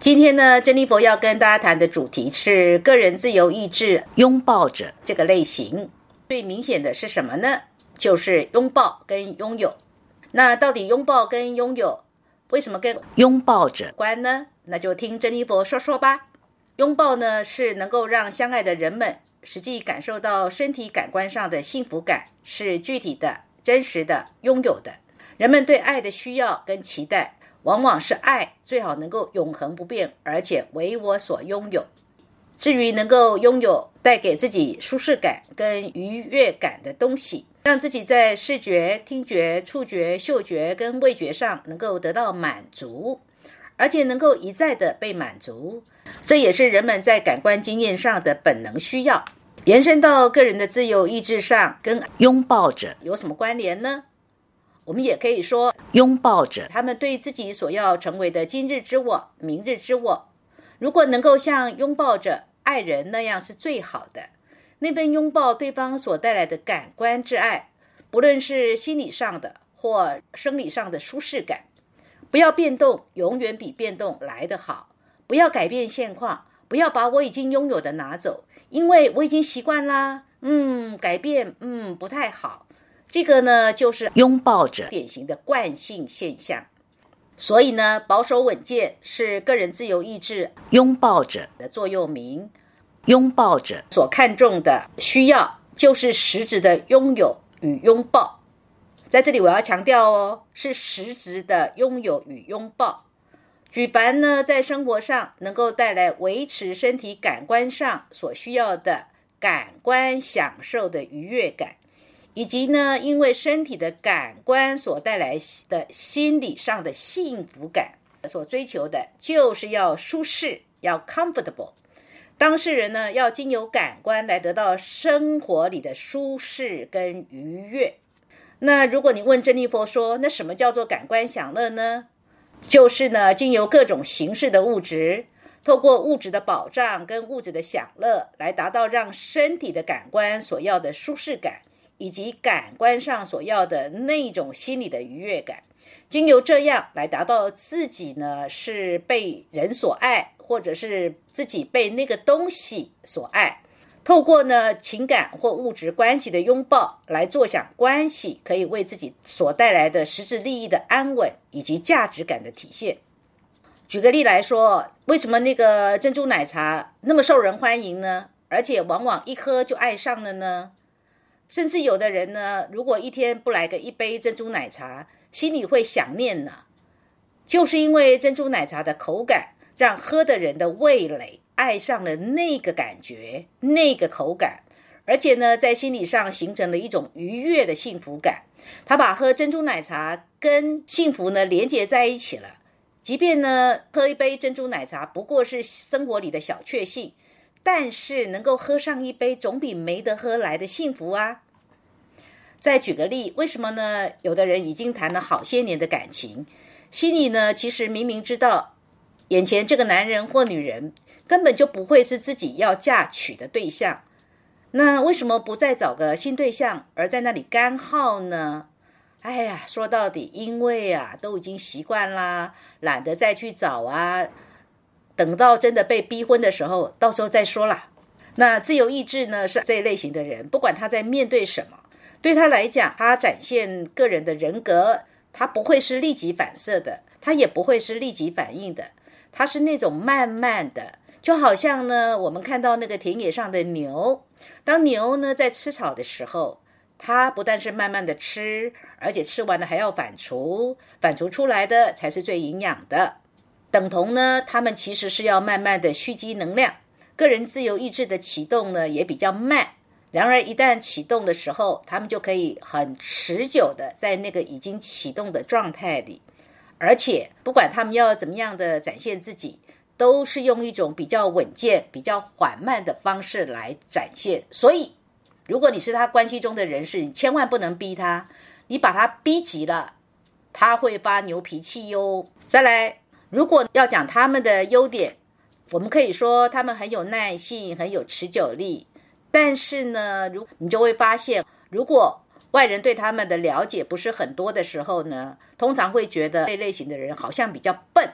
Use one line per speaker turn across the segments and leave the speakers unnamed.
今天呢，珍妮佛要跟大家谈的主题是个人自由意志拥抱者这个类型。最明显的是什么呢？就是拥抱跟拥有。那到底拥抱跟拥有为什么跟拥抱者关呢？那就听珍妮佛说说吧。拥抱呢，是能够让相爱的人们实际感受到身体感官上的幸福感，是具体的、真实的、拥有的。人们对爱的需要跟期待。往往是爱最好能够永恒不变，而且为我所拥有。至于能够拥有带给自己舒适感跟愉悦感的东西，让自己在视觉、听觉、触觉、嗅觉跟味觉上能够得到满足，而且能够一再的被满足，这也是人们在感官经验上的本能需要。延伸到个人的自由意志上，跟拥抱者有什么关联呢？我们也可以说，拥抱着他们对自己所要成为的今日之我、明日之我，如果能够像拥抱着爱人那样，是最好的。那份拥抱对方所带来的感官之爱，不论是心理上的或生理上的舒适感，不要变动，永远比变动来得好。不要改变现况，不要把我已经拥有的拿走，因为我已经习惯啦。嗯，改变，嗯，不太好。这个呢，就是拥抱者典型的惯性现象。所以呢，保守稳健是个人自由意志拥抱者的座右铭。拥抱者所看重的需要，就是实质的拥有与拥抱。在这里，我要强调哦，是实质的拥有与拥抱。举凡呢，在生活上能够带来维持身体感官上所需要的感官享受的愉悦感。以及呢，因为身体的感官所带来的心理上的幸福感，所追求的就是要舒适，要 comfortable。当事人呢，要经由感官来得到生活里的舒适跟愉悦。那如果你问珍妮佛说，那什么叫做感官享乐呢？就是呢，经由各种形式的物质，透过物质的保障跟物质的享乐，来达到让身体的感官所要的舒适感。以及感官上所要的那种心理的愉悦感，经由这样来达到自己呢是被人所爱，或者是自己被那个东西所爱，透过呢情感或物质关系的拥抱来坐享关系，可以为自己所带来的实质利益的安稳以及价值感的体现。举个例来说，为什么那个珍珠奶茶那么受人欢迎呢？而且往往一喝就爱上了呢？甚至有的人呢，如果一天不来个一杯珍珠奶茶，心里会想念呢。就是因为珍珠奶茶的口感，让喝的人的味蕾爱上了那个感觉、那个口感，而且呢，在心理上形成了一种愉悦的幸福感。他把喝珍珠奶茶跟幸福呢连接在一起了。即便呢，喝一杯珍珠奶茶不过是生活里的小确幸。但是能够喝上一杯，总比没得喝来的幸福啊！再举个例，为什么呢？有的人已经谈了好些年的感情，心里呢其实明明知道，眼前这个男人或女人根本就不会是自己要嫁娶的对象，那为什么不再找个新对象，而在那里干耗呢？哎呀，说到底，因为啊都已经习惯啦，懒得再去找啊。等到真的被逼婚的时候，到时候再说啦。那自由意志呢？是这一类型的人，不管他在面对什么，对他来讲，他展现个人的人格，他不会是立即反射的，他也不会是立即反应的，他是那种慢慢的，就好像呢，我们看到那个田野上的牛，当牛呢在吃草的时候，它不但是慢慢的吃，而且吃完了还要反刍，反刍出来的才是最营养的。等同呢，他们其实是要慢慢的蓄积能量，个人自由意志的启动呢也比较慢。然而一旦启动的时候，他们就可以很持久的在那个已经启动的状态里，而且不管他们要怎么样的展现自己，都是用一种比较稳健、比较缓慢的方式来展现。所以，如果你是他关系中的人士，你千万不能逼他，你把他逼急了，他会发牛脾气哟。再来。如果要讲他们的优点，我们可以说他们很有耐性，很有持久力。但是呢，如你就会发现，如果外人对他们的了解不是很多的时候呢，通常会觉得这类型的人好像比较笨，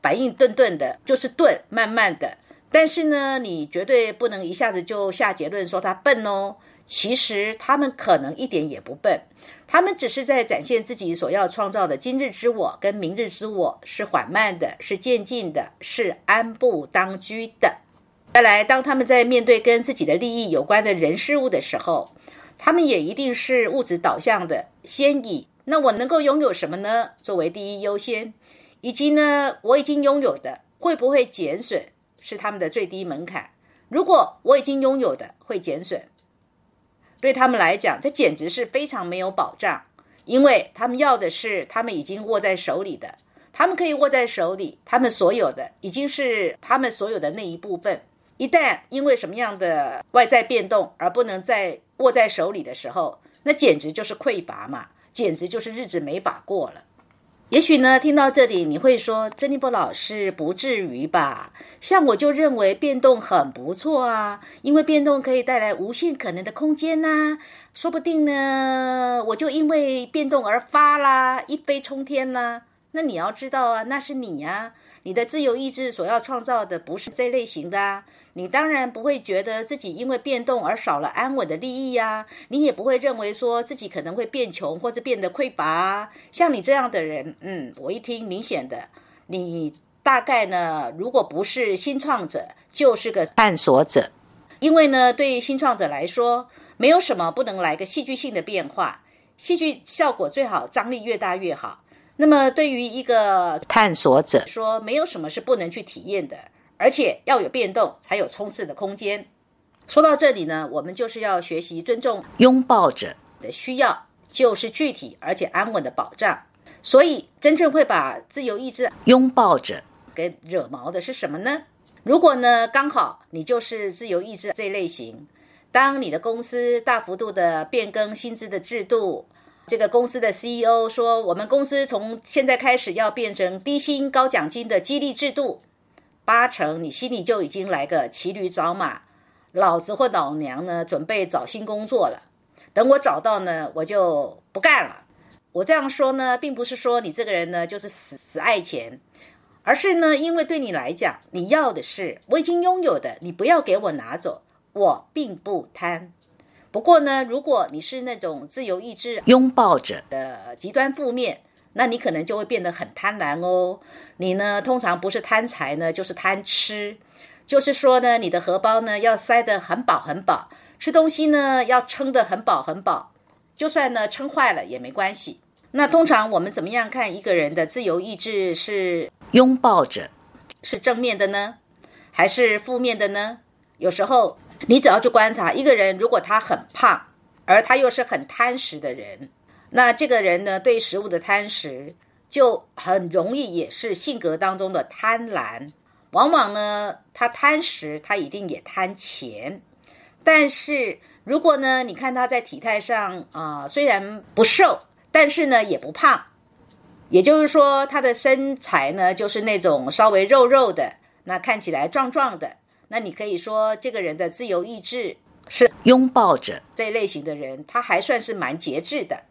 反应顿顿的，就是顿，慢慢的。但是呢，你绝对不能一下子就下结论说他笨哦。其实他们可能一点也不笨，他们只是在展现自己所要创造的今日之我跟明日之我是缓慢的，是渐进的，是安步当居的。再来，当他们在面对跟自己的利益有关的人事物的时候，他们也一定是物质导向的，先以那我能够拥有什么呢作为第一优先，以及呢我已经拥有的会不会减损是他们的最低门槛。如果我已经拥有的会减损。对他们来讲，这简直是非常没有保障，因为他们要的是他们已经握在手里的，他们可以握在手里，他们所有的已经是他们所有的那一部分。一旦因为什么样的外在变动而不能再握在手里的时候，那简直就是匮乏嘛，简直就是日子没法过了。也许呢，听到这里你会说：“珍妮波老师不至于吧？像我就认为变动很不错啊，因为变动可以带来无限可能的空间呐，说不定呢，我就因为变动而发啦，一飞冲天啦。那你要知道啊，那是你呀。”你的自由意志所要创造的不是这类型的啊，你当然不会觉得自己因为变动而少了安稳的利益呀，你也不会认为说自己可能会变穷或者变得匮乏。啊像你这样的人，嗯，我一听明显的，你大概呢，如果不是新创者，就是个探索者，因为呢，对新创者来说，没有什么不能来个戏剧性的变化，戏剧效果最好，张力越大越好。那么，对于一个探索者说，没有什么是不能去体验的，而且要有变动，才有冲刺的空间。说到这里呢，我们就是要学习尊重拥抱者的需要，就是具体而且安稳的保障。所以，真正会把自由意志拥抱者给惹毛的是什么呢？如果呢，刚好你就是自由意志这类型，当你的公司大幅度的变更薪资的制度。这个公司的 CEO 说：“我们公司从现在开始要变成低薪高奖金的激励制度，八成你心里就已经来个骑驴找马，老子或老娘呢准备找新工作了。等我找到呢，我就不干了。我这样说呢，并不是说你这个人呢就是死死爱钱，而是呢，因为对你来讲，你要的是我已经拥有的，你不要给我拿走，我并不贪。”不过呢，如果你是那种自由意志拥抱者的极端负面，那你可能就会变得很贪婪哦。你呢，通常不是贪财呢，就是贪吃，就是说呢，你的荷包呢要塞得很饱很饱，吃东西呢要撑得很饱很饱，就算呢撑坏了也没关系。那通常我们怎么样看一个人的自由意志是拥抱者，是正面的呢，还是负面的呢？有时候。你只要去观察一个人，如果他很胖，而他又是很贪食的人，那这个人呢，对食物的贪食就很容易也是性格当中的贪婪。往往呢，他贪食，他一定也贪钱。但是如果呢，你看他在体态上啊，虽然不瘦，但是呢也不胖，也就是说他的身材呢就是那种稍微肉肉的，那看起来壮壮的。那你可以说，这个人的自由意志是拥抱着这类型的人，他还算是蛮节制的。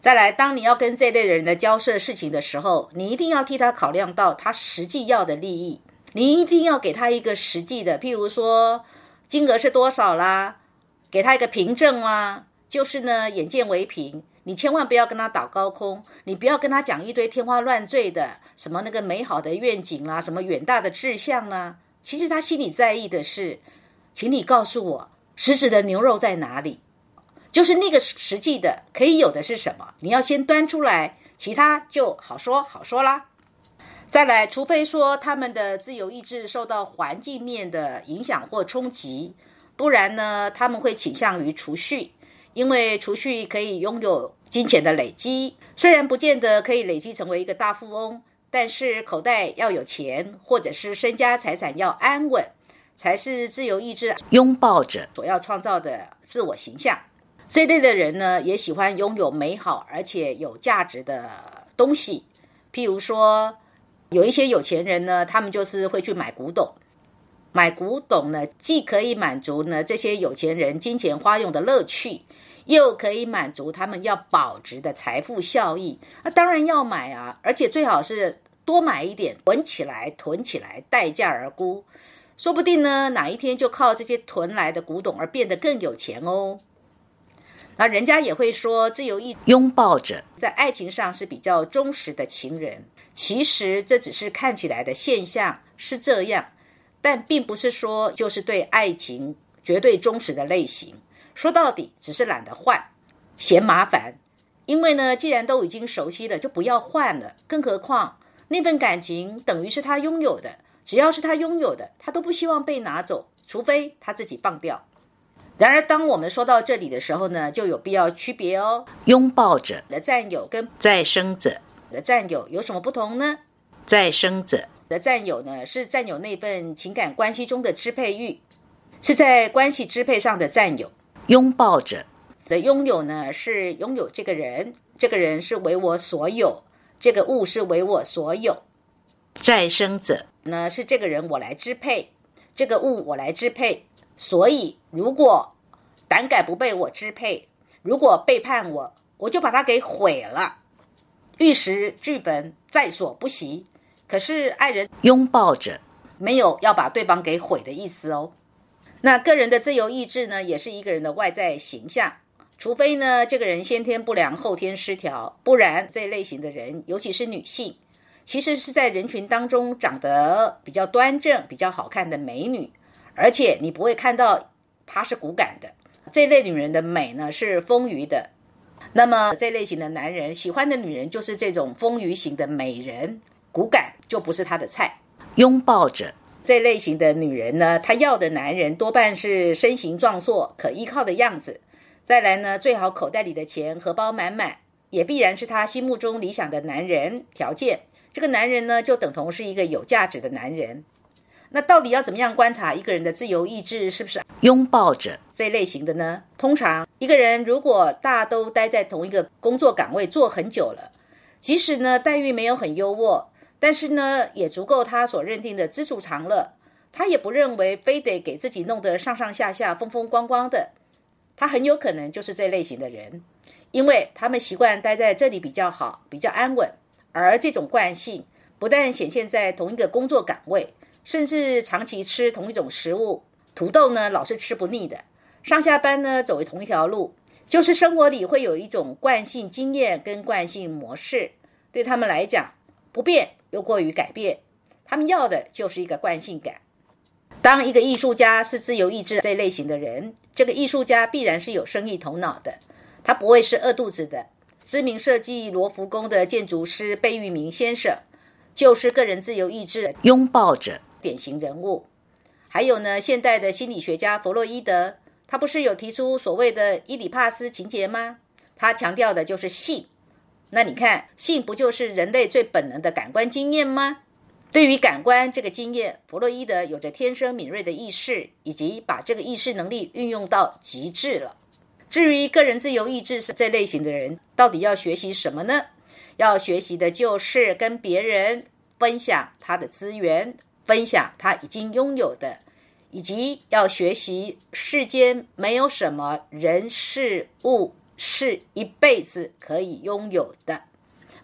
再来，当你要跟这类人的交涉事情的时候，你一定要替他考量到他实际要的利益，你一定要给他一个实际的，譬如说金额是多少啦，给他一个凭证啦，就是呢眼见为凭。你千万不要跟他打高空，你不要跟他讲一堆天花乱坠的什么那个美好的愿景啦，什么远大的志向啦。其实他心里在意的是，请你告诉我实质的牛肉在哪里，就是那个实际的可以有的是什么？你要先端出来，其他就好说好说啦。再来，除非说他们的自由意志受到环境面的影响或冲击，不然呢，他们会倾向于储蓄，因为储蓄可以拥有金钱的累积，虽然不见得可以累积成为一个大富翁。但是口袋要有钱，或者是身家财产要安稳，才是自由意志拥抱着所要创造的自我形象。这类的人呢，也喜欢拥有美好而且有价值的东西。譬如说，有一些有钱人呢，他们就是会去买古董。买古董呢，既可以满足呢这些有钱人金钱花用的乐趣。又可以满足他们要保值的财富效益，那当然要买啊！而且最好是多买一点，囤起来，囤起来，待价而沽，说不定呢，哪一天就靠这些囤来的古董而变得更有钱哦。那人家也会说，自由意拥抱着，在爱情上是比较忠实的情人。其实这只是看起来的现象是这样，但并不是说就是对爱情绝对忠实的类型。说到底，只是懒得换，嫌麻烦。因为呢，既然都已经熟悉了，就不要换了。更何况那份感情等于是他拥有的，只要是他拥有的，他都不希望被拿走，除非他自己放掉。然而，当我们说到这里的时候呢，就有必要区别哦。拥抱者的占有跟再生者的占有有什么不同呢？再生者的占有呢，是占有那份情感关系中的支配欲，是在关系支配上的占有。拥抱者的拥有呢，是拥有这个人，这个人是为我所有，这个物是为我所有。再生者呢，是这个人我来支配，这个物我来支配。所以，如果胆敢不被我支配，如果背叛我，我就把它给毁了，玉石俱焚，在所不惜。可是爱人拥抱着，没有要把对方给毁的意思哦。那个人的自由意志呢，也是一个人的外在形象。除非呢，这个人先天不良，后天失调，不然这类型的人，尤其是女性，其实是在人群当中长得比较端正、比较好看的美女。而且你不会看到她是骨感的，这类女人的美呢是丰腴的。那么这类型的男人喜欢的女人就是这种丰腴型的美人，骨感就不是他的菜。拥抱着这类型的女人呢，她要的男人多半是身形壮硕、可依靠的样子。再来呢，最好口袋里的钱荷包满满，也必然是他心目中理想的男人条件。这个男人呢，就等同是一个有价值的男人。那到底要怎么样观察一个人的自由意志是不是拥抱着这类型的呢？通常一个人如果大都待在同一个工作岗位做很久了，即使呢待遇没有很优渥，但是呢也足够他所认定的知足常乐。他也不认为非得给自己弄得上上下下风风光光的。他很有可能就是这类型的人，因为他们习惯待在这里比较好，比较安稳。而这种惯性不但显现在同一个工作岗位。甚至长期吃同一种食物，土豆呢老是吃不腻的。上下班呢走同一条路，就是生活里会有一种惯性经验跟惯性模式，对他们来讲不变又过于改变。他们要的就是一个惯性感。当一个艺术家是自由意志这类型的人，这个艺术家必然是有生意头脑的，他不会是饿肚子的。知名设计罗浮宫的建筑师贝聿铭先生，就是个人自由意志拥抱着。典型人物，还有呢，现代的心理学家弗洛伊德，他不是有提出所谓的伊底帕斯情节吗？他强调的就是性。那你看，性不就是人类最本能的感官经验吗？对于感官这个经验，弗洛伊德有着天生敏锐的意识，以及把这个意识能力运用到极致了。至于个人自由意志是这类型的人，到底要学习什么呢？要学习的就是跟别人分享他的资源。分享他已经拥有的，以及要学习世间没有什么人事物是一辈子可以拥有的，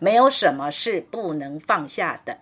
没有什么是不能放下的。